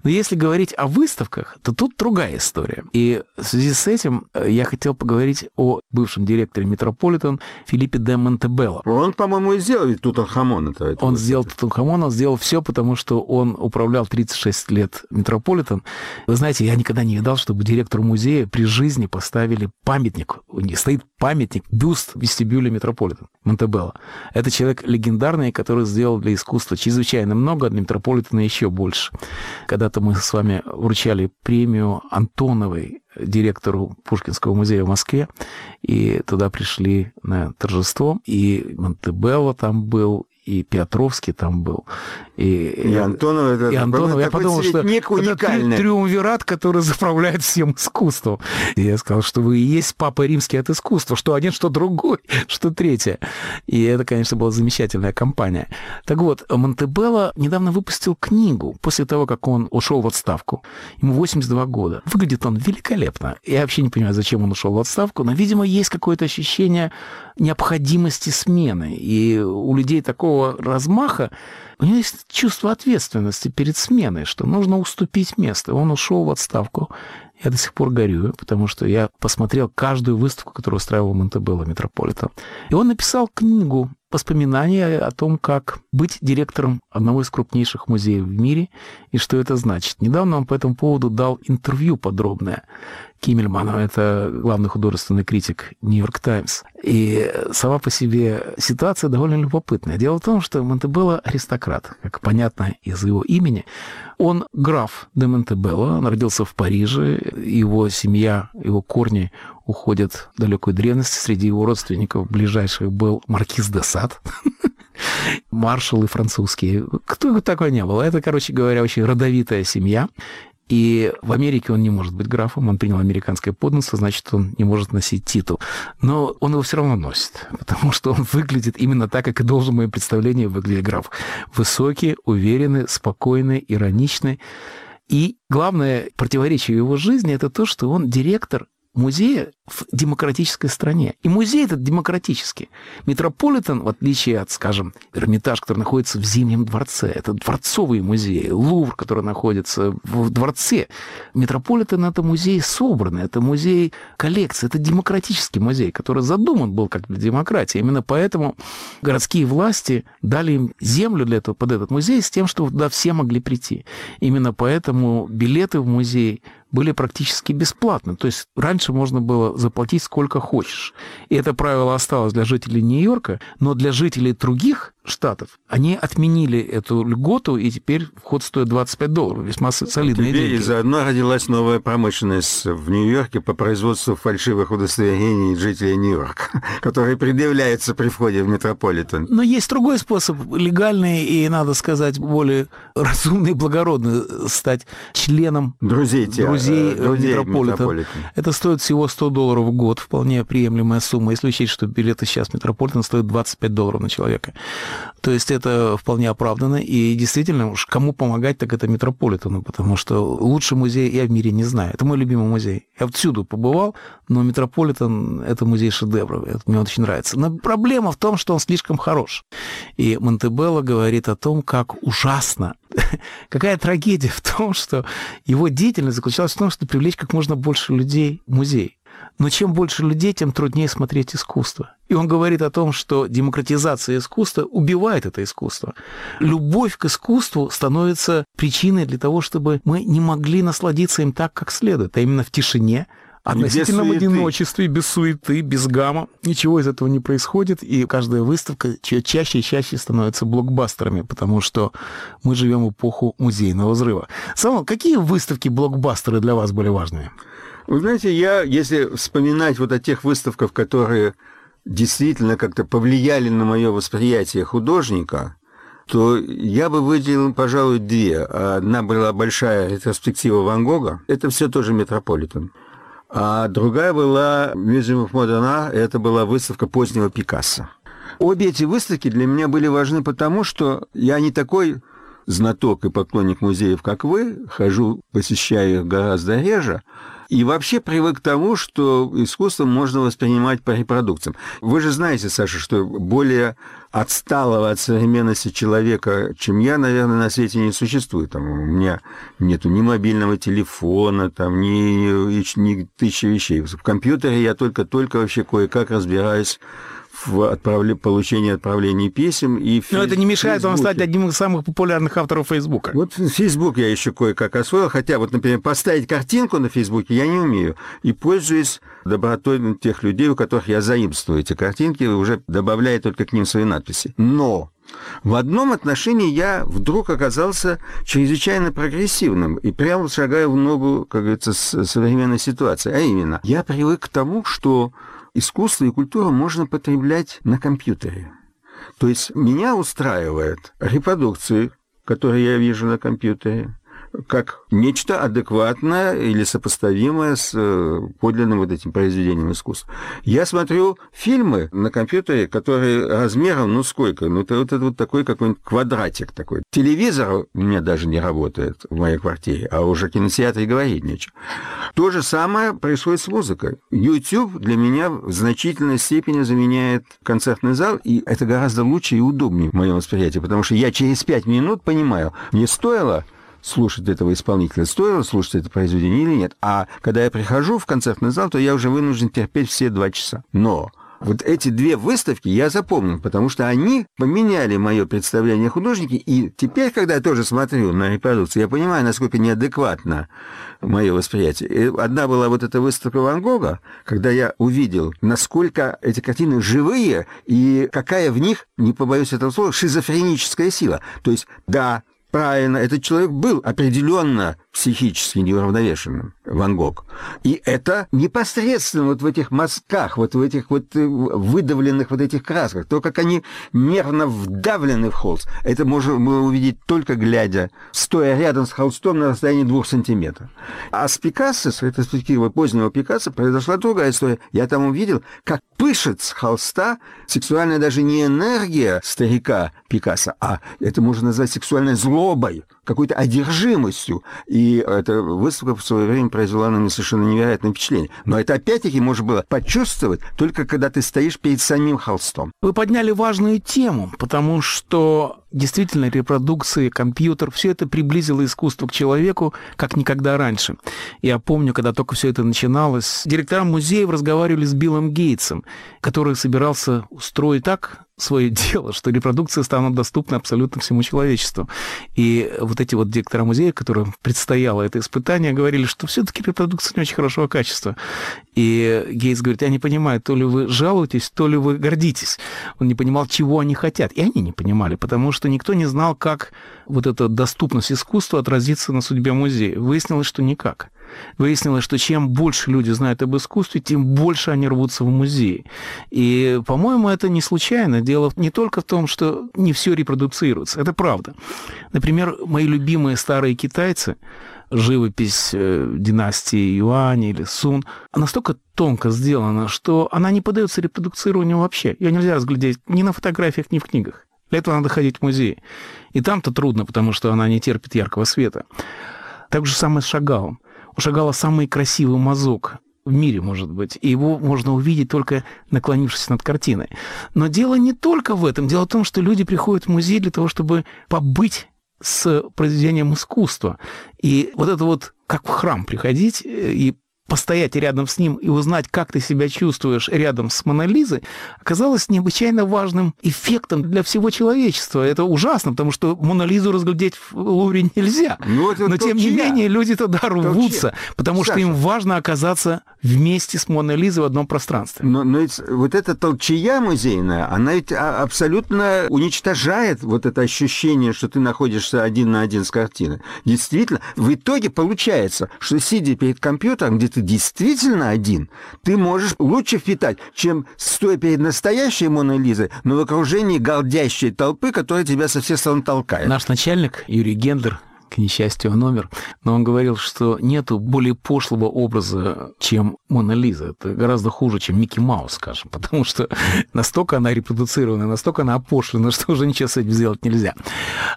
Но если говорить о выставках, то тут другая история. И в связи с этим э, я хотел поговорить о бывшем директоре Метрополитен Филиппе де Монтебелло. Он, по-моему, и сделал ведь Тутанхамон. Это, это Он сделал Тутанхамон, он сделал все, потому что он управлял 36 лет Метрополитен. Вы знаете, я никогда не видал, чтобы директору музея при жизни поставили памятник. У них стоит памятник, бюст в вестибюле Метрополитен Монтебелло. Это человек легендарный, который сделал для искусства чрезвычайно много, а для Метрополитена еще больше. Когда-то мы с вами вручали премию Антоновой директору Пушкинского музея в Москве, и туда пришли на торжество, и Монтебелло там был, и Петровский там был. И, И Антонов, это, и Антонов, я подумал, что цветник это уникальный. триумвират, который *laughs* заправляет всем искусством. И я сказал, что вы и есть папа римский от искусства, что один, что другой, *laughs* что третье. И это, конечно, была замечательная компания. Так вот, Монтебелло недавно выпустил книгу после того, как он ушел в отставку. Ему 82 года. Выглядит он великолепно. Я вообще не понимаю, зачем он ушел в отставку, но, видимо, есть какое-то ощущение необходимости смены. И у людей такого размаха у него есть чувство ответственности перед сменой, что нужно уступить место. Он ушел в отставку. Я до сих пор горюю, потому что я посмотрел каждую выставку, которую устраивал Монтебелло Метрополитен. И он написал книгу воспоминания о том, как быть директором одного из крупнейших музеев в мире и что это значит. Недавно он по этому поводу дал интервью подробное Киммельману, это главный художественный критик «Нью-Йорк Таймс». И сама по себе ситуация довольно любопытная. Дело в том, что Монтебелло аристократ, как понятно из его имени. Он граф де Монтебелло, он родился в Париже, его семья, его корни уходят в далекую древность. Среди его родственников ближайших был маркиз де Сад, *laughs* маршалы французские. Кто такой не был? Это, короче говоря, очень родовитая семья. И в Америке он не может быть графом, он принял американское подданство, значит, он не может носить титул. Но он его все равно носит, *laughs* потому что он выглядит именно так, как и должен в моем представлении выглядеть граф. Высокий, уверенный, спокойный, ироничный. И главное противоречие его жизни – это то, что он директор музея в демократической стране. И музей этот демократический. Метрополитен, в отличие от, скажем, Эрмитаж, который находится в Зимнем дворце, это дворцовый музей, Лувр, который находится в дворце. Метрополитен – это музей собранный, это музей коллекции, это демократический музей, который задуман был как для демократии. Именно поэтому городские власти дали им землю для этого, под этот музей с тем, чтобы туда все могли прийти. Именно поэтому билеты в музей были практически бесплатны. То есть раньше можно было заплатить сколько хочешь. И это правило осталось для жителей Нью-Йорка, но для жителей других штатов они отменили эту льготу, и теперь вход стоит 25 долларов. Весьма со- солидные Теперь и деньги. заодно родилась новая промышленность в Нью-Йорке по производству фальшивых удостоверений жителей Нью-Йорка, *laughs* которые предъявляются при входе в метрополитен. Но есть другой способ, легальный и, надо сказать, более разумный и благородный, стать членом Друзей, те- друзей, э, друзей Метрополитен. Метрополитен. Это стоит всего 100 долларов в год, вполне приемлемая сумма, если учесть, что билеты сейчас Метрополитен стоят 25 долларов на человека. То есть это вполне оправданно, и действительно, уж кому помогать, так это Метрополитену, потому что лучше музей я в мире не знаю. Это мой любимый музей. Я всюду побывал, но Метрополитен – это музей шедевров, это мне очень нравится. Но проблема в том, что он слишком хорош. И Монтебелло говорит о том, как ужасно, *laughs* какая трагедия в том, что его деятельность заключалась в том, чтобы привлечь как можно больше людей в музей. Но чем больше людей, тем труднее смотреть искусство. И он говорит о том, что демократизация искусства убивает это искусство. Любовь к искусству становится причиной для того, чтобы мы не могли насладиться им так, как следует, а именно в тишине, относительном одиночестве, без суеты, без гамма. Ничего из этого не происходит, и каждая выставка ча- чаще и чаще становится блокбастерами, потому что мы живем в эпоху музейного взрыва. Самол, какие выставки-блокбастеры для вас были важными? Вы знаете, я, если вспоминать вот о тех выставках, которые действительно как-то повлияли на мое восприятие художника, то я бы выделил, пожалуй, две. Одна была большая ретроспектива Ван Гога, это все тоже Метрополитен. А другая была Museum of Modern это была выставка позднего Пикассо. Обе эти выставки для меня были важны потому, что я не такой знаток и поклонник музеев, как вы, хожу, посещаю их гораздо реже, и вообще привык к тому, что искусство можно воспринимать по репродукциям. Вы же знаете, Саша, что более отсталого от современности человека, чем я, наверное, на свете не существует. Там, у меня нету ни мобильного телефона, там, ни, ни тысячи вещей. В компьютере я только-только вообще кое-как разбираюсь в отправле... получении отправлений писем. И в Но это не мешает вам стать одним из самых популярных авторов Фейсбука. Вот Facebook я еще кое-как освоил, хотя вот, например, поставить картинку на Фейсбуке я не умею. И пользуюсь добротой тех людей, у которых я заимствую эти картинки, уже добавляя только к ним свои надписи. Но в одном отношении я вдруг оказался чрезвычайно прогрессивным и прямо шагаю в ногу, как говорится, с современной ситуацией. А именно, я привык к тому, что искусство и культуру можно потреблять на компьютере. То есть меня устраивает репродукции, которые я вижу на компьютере, как нечто адекватное или сопоставимое с э, подлинным вот этим произведением искусства. Я смотрю фильмы на компьютере, которые размером, ну сколько, ну это вот, это вот такой какой-нибудь квадратик такой. Телевизор у меня даже не работает в моей квартире, а уже кинотеатре говорить нечего. То же самое происходит с музыкой. YouTube для меня в значительной степени заменяет концертный зал, и это гораздо лучше и удобнее в моем восприятии, потому что я через пять минут понимаю, мне стоило слушать этого исполнителя, стоило слушать это произведение или нет. А когда я прихожу в концертный зал, то я уже вынужден терпеть все два часа. Но вот эти две выставки я запомнил, потому что они поменяли мое представление о художнике, и теперь, когда я тоже смотрю на репродукцию, я понимаю, насколько неадекватно мое восприятие. И одна была вот эта выставка Ван Гога, когда я увидел, насколько эти картины живые, и какая в них, не побоюсь этого слова, шизофреническая сила. То есть, да, правильно, этот человек был определенно психически неуравновешенным, Ван Гог. И это непосредственно вот в этих мазках, вот в этих вот э, выдавленных вот этих красках, то, как они нервно вдавлены в холст, это можно было увидеть только глядя, стоя рядом с холстом на расстоянии двух сантиметров. А с Пикассо, с ретроспективы позднего Пикассо, произошла другая история. Я там увидел, как пышет с холста сексуальная даже не энергия старика Пикассо, а это можно назвать сексуальной злобой, какой-то одержимостью. И эта выставка в свое время произвела на меня совершенно невероятное впечатление. Но это опять-таки можно было почувствовать только когда ты стоишь перед самим холстом. Вы подняли важную тему, потому что действительно репродукции, компьютер, все это приблизило искусство к человеку, как никогда раньше. Я помню, когда только все это начиналось, директора музеев разговаривали с Биллом Гейтсом, который собирался устроить так, свое *laughs* дело, что репродукции станут доступны абсолютно всему человечеству. И вот эти вот директора музея, которым предстояло это испытание, говорили, что все-таки репродукция не очень хорошего качества. И Гейтс говорит, я не понимаю, то ли вы жалуетесь, то ли вы гордитесь. Он не понимал, чего они хотят. И они не понимали, потому что никто не знал, как вот эта доступность искусства отразится на судьбе музея. Выяснилось, что никак. Выяснилось, что чем больше люди знают об искусстве, тем больше они рвутся в музей. И, по-моему, это не случайно. Дело не только в том, что не все репродуцируется. Это правда. Например, мои любимые старые китайцы, живопись э, династии Юань или Сун, настолько тонко сделана, что она не поддается репродуцированию вообще. Ее нельзя разглядеть ни на фотографиях, ни в книгах. Для этого надо ходить в музей. И там-то трудно, потому что она не терпит яркого света. Так же самое с Шагалом. Шагала самый красивый мазок в мире, может быть, и его можно увидеть только наклонившись над картиной. Но дело не только в этом. Дело в том, что люди приходят в музей для того, чтобы побыть с произведением искусства. И вот это вот как в храм приходить э, и постоять рядом с ним и узнать, как ты себя чувствуешь рядом с Монолизой, оказалось необычайно важным эффектом для всего человечества. Это ужасно, потому что Монолизу разглядеть в Лувре нельзя. Ну, вот это Но, тем не толчья. менее, люди туда рвутся, потому что Саша. им важно оказаться вместе с Монолизой в одном пространстве. Но, но ведь вот эта толчая музейная, она ведь а, абсолютно уничтожает вот это ощущение, что ты находишься один на один с картиной. Действительно, в итоге получается, что сидя перед компьютером, где ты действительно один, ты можешь лучше впитать, чем стоя перед настоящей Моной Лизой, но в окружении голдящей толпы, которая тебя со всех сторон толкает. Наш начальник Юрий Гендер, к несчастью, он умер, но он говорил, что нету более пошлого образа, чем Мона Лиза. Это гораздо хуже, чем Микки Маус, скажем, *laughs* потому что настолько она репродуцирована, настолько она опошлена, *laughs* что уже ничего с этим сделать нельзя.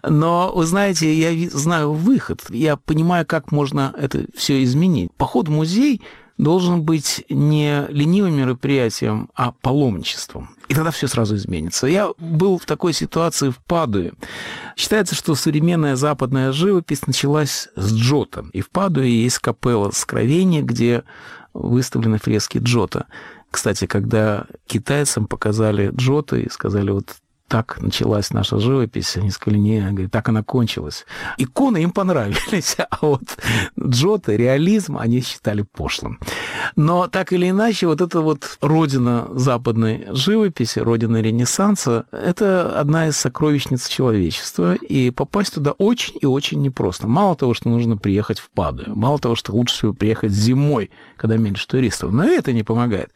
Но, вы знаете, я знаю выход, я понимаю, как можно это все изменить. Поход в музей должен быть не ленивым мероприятием, а паломничеством. И тогда все сразу изменится. Я был в такой ситуации в Падуе. Считается, что современная западная живопись началась с Джота. И в Падуе есть капелла Скровения, где выставлены фрески Джота. Кстати, когда китайцам показали Джота и сказали, вот так началась наша живопись, они сказали, не, говорит, так она кончилась. Иконы им понравились, *laughs* а вот Джота, реализм они считали пошлым. Но так или иначе, вот эта вот родина западной живописи, родина Ренессанса, это одна из сокровищниц человечества, и попасть туда очень и очень непросто. Мало того, что нужно приехать в Падую, мало того, что лучше всего приехать зимой, когда меньше туристов, но это не помогает.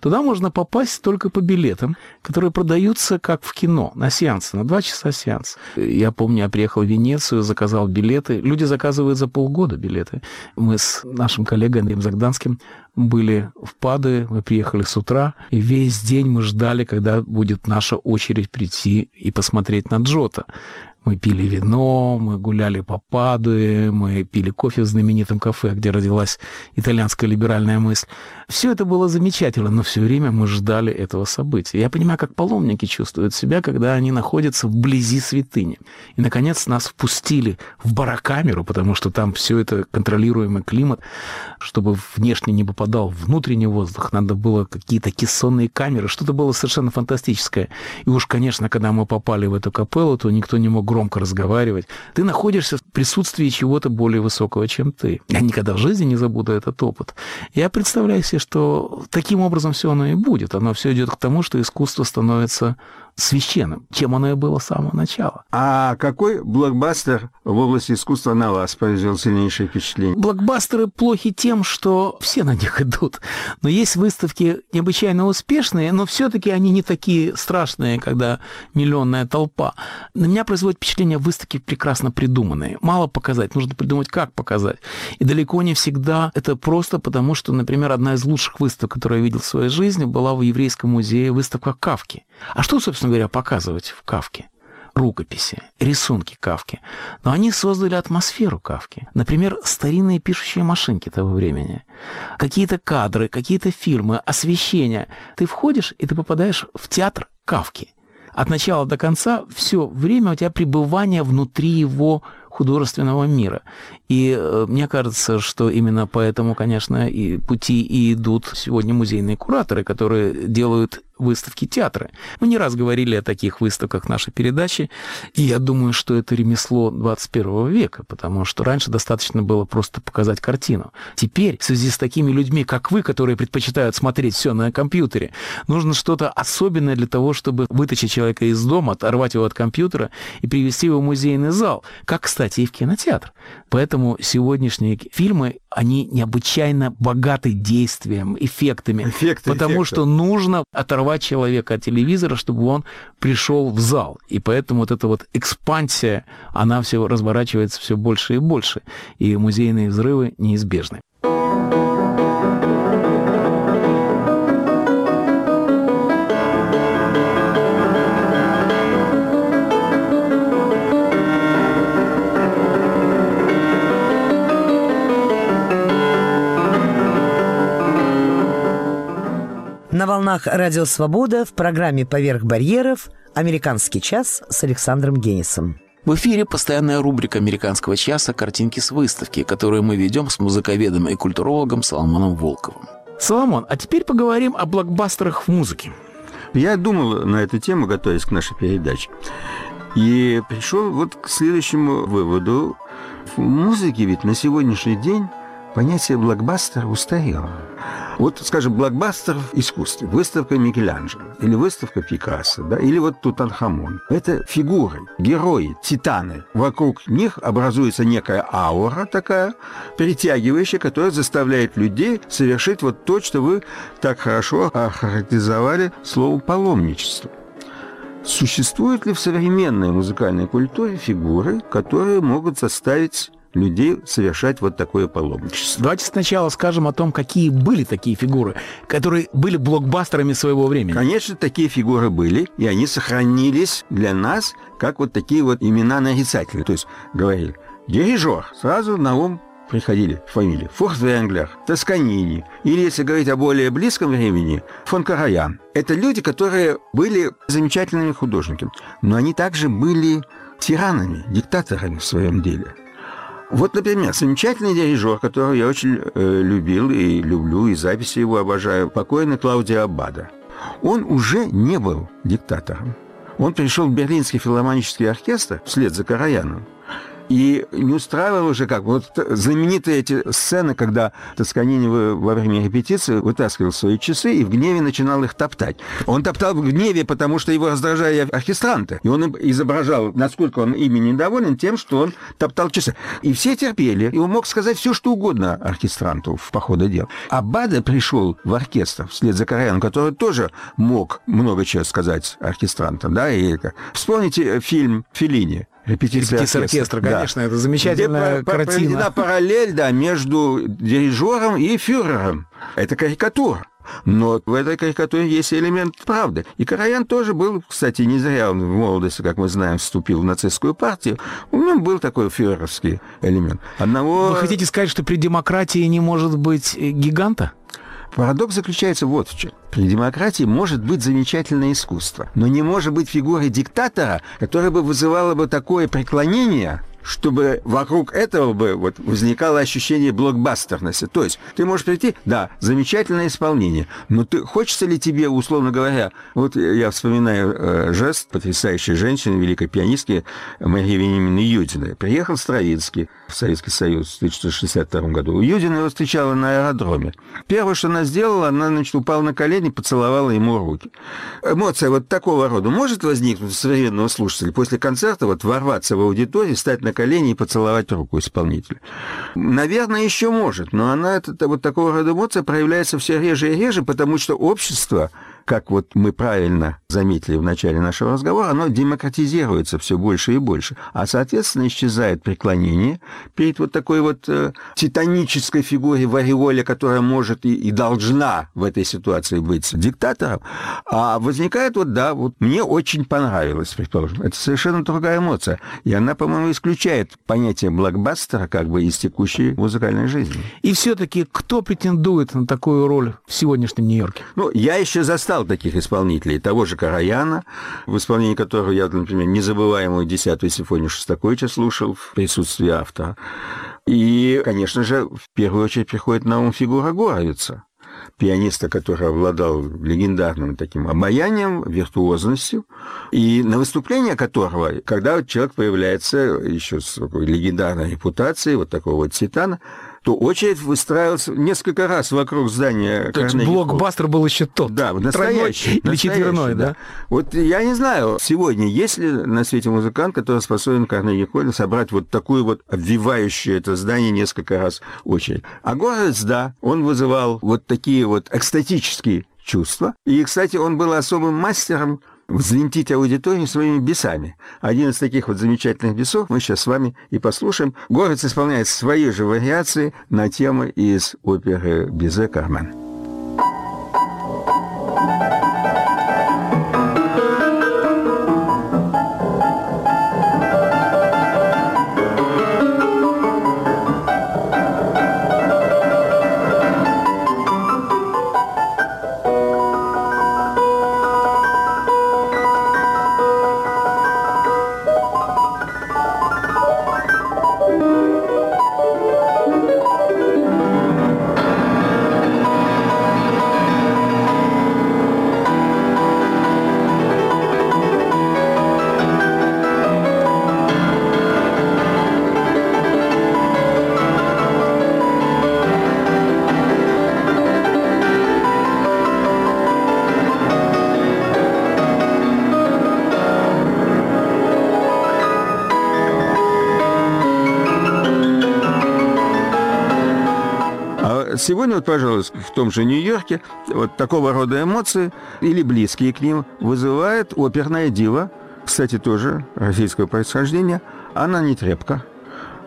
Туда можно попасть только по билетам, которые продаются как в кино, на сеансы, на два часа сеанс. Я помню, я приехал в Венецию, заказал билеты. Люди заказывают за полгода билеты. Мы с нашим коллегой Андреем Загданским были в Падуе, мы приехали с утра, и весь день мы ждали, когда будет наша очередь прийти и посмотреть на Джота. Мы пили вино, мы гуляли по Падуе, мы пили кофе в знаменитом кафе, где родилась итальянская либеральная мысль. Все это было замечательно, но все время мы ждали этого события. Я понимаю, как паломники чувствуют себя, когда они находятся вблизи святыни. И, наконец, нас впустили в барокамеру, потому что там все это контролируемый климат, чтобы внешне не попадал внутренний воздух, надо было какие-то кессонные камеры, что-то было совершенно фантастическое. И уж, конечно, когда мы попали в эту капеллу, то никто не мог громко разговаривать. Ты находишься в присутствии чего-то более высокого, чем ты. Я никогда в жизни не забуду этот опыт. Я представляю себе, что таким образом все оно и будет. Оно все идет к тому, что искусство становится священным, чем оно и было с самого начала. А какой блокбастер в области искусства на вас произвел сильнейшее впечатление? Блокбастеры плохи тем, что все на них *laughs* идут. Но есть выставки необычайно успешные, но все-таки они не такие страшные, когда миллионная толпа. На меня производит впечатление выставки прекрасно придуманные. Мало показать, нужно придумать, как показать. И далеко не всегда это просто потому, что, например, одна из лучших выставок, которую я видел в своей жизни, была в Еврейском музее выставка Кавки. А что, собственно говоря, показывать в Кавке? рукописи, рисунки Кавки. Но они создали атмосферу Кавки. Например, старинные пишущие машинки того времени. Какие-то кадры, какие-то фильмы, освещение. Ты входишь, и ты попадаешь в театр Кавки. От начала до конца все время у тебя пребывание внутри его художественного мира. И э, мне кажется, что именно поэтому, конечно, и пути и идут сегодня музейные кураторы, которые делают выставки театра. Мы не раз говорили о таких выставках нашей передачи, и я думаю, что это ремесло 21 века, потому что раньше достаточно было просто показать картину. Теперь, в связи с такими людьми, как вы, которые предпочитают смотреть все на компьютере, нужно что-то особенное для того, чтобы вытащить человека из дома, оторвать его от компьютера и привести его в музейный зал, как, кстати, и в кинотеатр. Поэтому сегодняшние фильмы, они необычайно богаты действием, эффектами, Эффекты, потому эффекты. что нужно оторвать человека от телевизора, чтобы он пришел в зал. И поэтому вот эта вот экспансия, она все разворачивается все больше и больше. И музейные взрывы неизбежны. На волнах «Радио Свобода» в программе «Поверх барьеров» «Американский час» с Александром Генисом. В эфире постоянная рубрика «Американского часа. Картинки с выставки», которую мы ведем с музыковедом и культурологом Соломоном Волковым. Соломон, а теперь поговорим о блокбастерах в музыке. Я думал на эту тему, готовясь к нашей передаче. И пришел вот к следующему выводу. В музыке ведь на сегодняшний день понятие блокбастера устарело. Вот, скажем, блокбастер в искусстве, выставка Микеланджело, или выставка Пикассо, да, или вот Тутанхамон. Это фигуры, герои, титаны. Вокруг них образуется некая аура такая, притягивающая, которая заставляет людей совершить вот то, что вы так хорошо охарактеризовали словом «паломничество». Существуют ли в современной музыкальной культуре фигуры, которые могут заставить людей совершать вот такое паломничество? Давайте сначала скажем о том, какие были такие фигуры, которые были блокбастерами своего времени. Конечно, такие фигуры были, и они сохранились для нас как вот такие вот имена нарицательные. То есть говорили «дирижер», сразу на ум приходили фамилии Фуртвенглер, Тосканини, или, если говорить о более близком времени, фон Караян. Это люди, которые были замечательными художниками, но они также были тиранами, диктаторами в своем деле. Вот, например, замечательный дирижер, которого я очень э, любил и люблю, и записи его обожаю, покойный Клаудио Аббада. Он уже не был диктатором. Он пришел в Берлинский филармонический оркестр вслед за Караяном. И не устраивал уже как. Вот знаменитые эти сцены, когда Тосканини во время репетиции вытаскивал свои часы и в гневе начинал их топтать. Он топтал в гневе, потому что его раздражали оркестранты. И он изображал, насколько он ими недоволен тем, что он топтал часы. И все терпели. И он мог сказать все, что угодно оркестранту в по ходу дел. А Бада пришел в оркестр вслед за Караяном, который тоже мог много чего сказать оркестрантам. Да? И. Вспомните фильм «Феллини». Репетиция Репетиция оркестра, конечно, это замечательная Где картина. проведена параллель, да, между дирижером и фюрером. Это карикатура. Но в этой карикатуре есть элемент правды. И Караян тоже был, кстати, не зря он в молодости, как мы знаем, вступил в нацистскую партию. У него был такой фюреровский элемент. Одного... Вы хотите сказать, что при демократии не может быть гиганта? Парадокс заключается вот в чем. При демократии может быть замечательное искусство, но не может быть фигуры диктатора, которая бы вызывала бы такое преклонение, чтобы вокруг этого бы вот возникало ощущение блокбастерности. То есть ты можешь прийти, да, замечательное исполнение, но ты хочется ли тебе, условно говоря, вот я вспоминаю э, жест потрясающей женщины, великой пианистки Марии Венимовны Юдиной. Приехал Стравинский в Советский Союз в 1962 году. Юдина его встречала на аэродроме. Первое, что она сделала, она, значит, упала на колени, поцеловала ему руки. Эмоция вот такого рода может возникнуть у современного слушателя после концерта, вот ворваться в аудиторию, встать на колени и поцеловать руку исполнителя? Наверное, еще может, но она, это, вот такого рода эмоция проявляется все реже и реже, потому что общество как вот мы правильно заметили в начале нашего разговора, оно демократизируется все больше и больше. А, соответственно, исчезает преклонение перед вот такой вот э, титанической фигуре в ореоле, которая может и, и должна в этой ситуации быть диктатором. А возникает вот, да, вот мне очень понравилось, предположим. Это совершенно другая эмоция. И она, по-моему, исключает понятие блокбастера как бы из текущей музыкальной жизни. И все-таки кто претендует на такую роль в сегодняшнем Нью-Йорке? Ну, я еще застал таких исполнителей. Того же Караяна, в исполнении которого я, например, незабываемую десятую симфонию Шостаковича слушал в присутствии автора. И, конечно же, в первую очередь приходит на ум фигура Горовица. пианиста, который обладал легендарным таким обаянием, виртуозностью, и на выступление которого, когда человек появляется еще с такой легендарной репутацией, вот такого вот титана, то очередь выстраивалась несколько раз вокруг здания То есть блокбастер был еще тот. Да, настоящий. или четверной, да? Вот я не знаю, сегодня есть ли на свете музыкант, который способен в Карнеги Холле собрать вот такую вот обвивающую это здание несколько раз очередь. А Горец, да, он вызывал вот такие вот экстатические чувства. И, кстати, он был особым мастером взвинтить аудиторию своими бесами. Один из таких вот замечательных бесов мы сейчас с вами и послушаем. Горец исполняет свои же вариации на темы из оперы Бизе «Кармен». А сегодня, вот, пожалуйста, в том же Нью-Йорке вот такого рода эмоции или близкие к ним вызывает оперная дива, кстати, тоже российского происхождения, Анна Нетребко.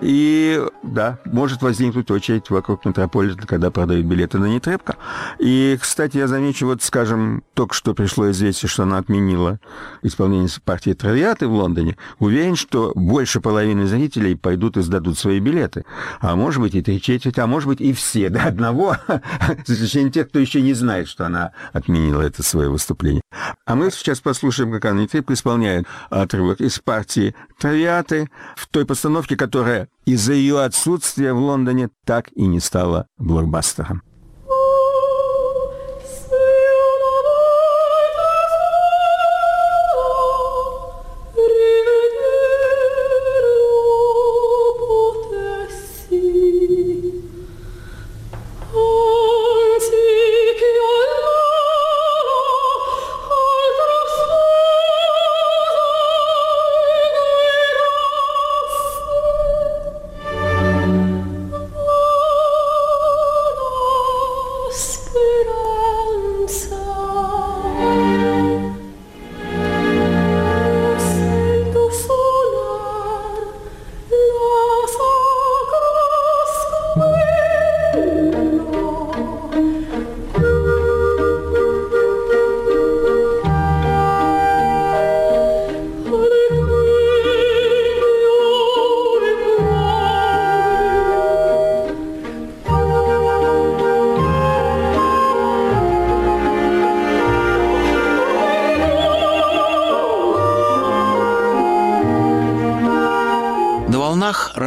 И да, может возникнуть очередь вокруг Метрополитена, когда продают билеты на Нетребко. И, кстати, я замечу, вот, скажем, только что пришло известие, что она отменила исполнение партии Травиаты в Лондоне. Уверен, что больше половины зрителей пойдут и сдадут свои билеты. А может быть и три четверти, а может быть и все до одного, *laughs* за исключением тех, кто еще не знает, что она отменила это свое выступление. А мы сейчас послушаем, как Анна Нетребко исполняет отрывок из партии Травиаты в той постановке, которая из-за ее отсутствия в Лондоне так и не стала блокбастером.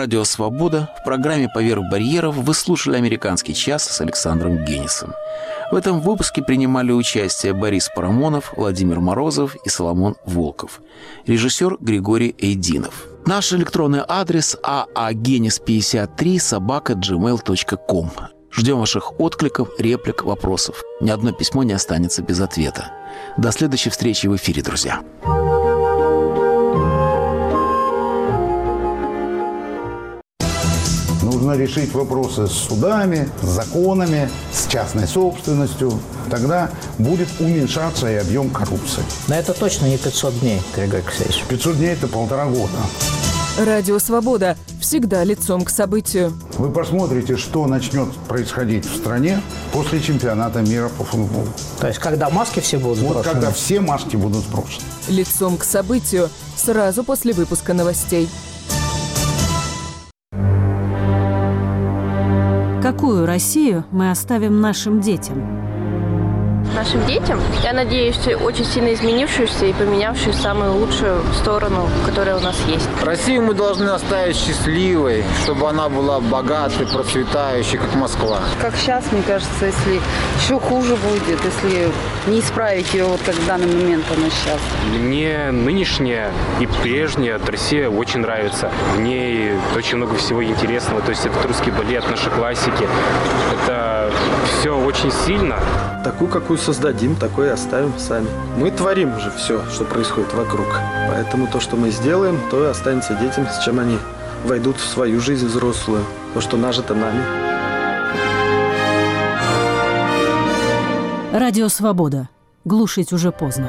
«Радио Свобода» в программе «Поверх барьеров» вы слушали «Американский час» с Александром Генисом. В этом выпуске принимали участие Борис Парамонов, Владимир Морозов и Соломон Волков. Режиссер Григорий Эйдинов. Наш электронный адрес aagenis53 собака gmail.com. Ждем ваших откликов, реплик, вопросов. Ни одно письмо не останется без ответа. До следующей встречи в эфире, друзья. Нужно решить вопросы с судами, с законами, с частной собственностью. Тогда будет уменьшаться и объем коррупции. Но это точно не 500 дней, Григорий Алексеевич. 500 дней – это полтора года. Радио «Свобода» всегда лицом к событию. Вы посмотрите, что начнет происходить в стране после чемпионата мира по футболу. То есть, когда маски все будут Вот сброшены? когда все маски будут сброшены. Лицом к событию сразу после выпуска новостей. Какую Россию мы оставим нашим детям? Нашим детям. Я надеюсь, очень сильно изменившуюся и поменявшую самую лучшую сторону, которая у нас есть. Россию мы должны оставить счастливой, чтобы она была богатой, процветающей, как Москва. Как сейчас, мне кажется, если еще хуже будет, если не исправить ее вот как в данный момент она сейчас. Мне нынешняя и прежняя Россия очень нравится. В ней очень много всего интересного. То есть это русский балет, наши классики. Это все очень сильно. Такую, какую создадим, такой и оставим сами. Мы творим же все, что происходит вокруг. Поэтому то, что мы сделаем, то и останется детям, с чем они войдут в свою жизнь взрослую. То, что нажито нами. Радио «Свобода». Глушить уже поздно.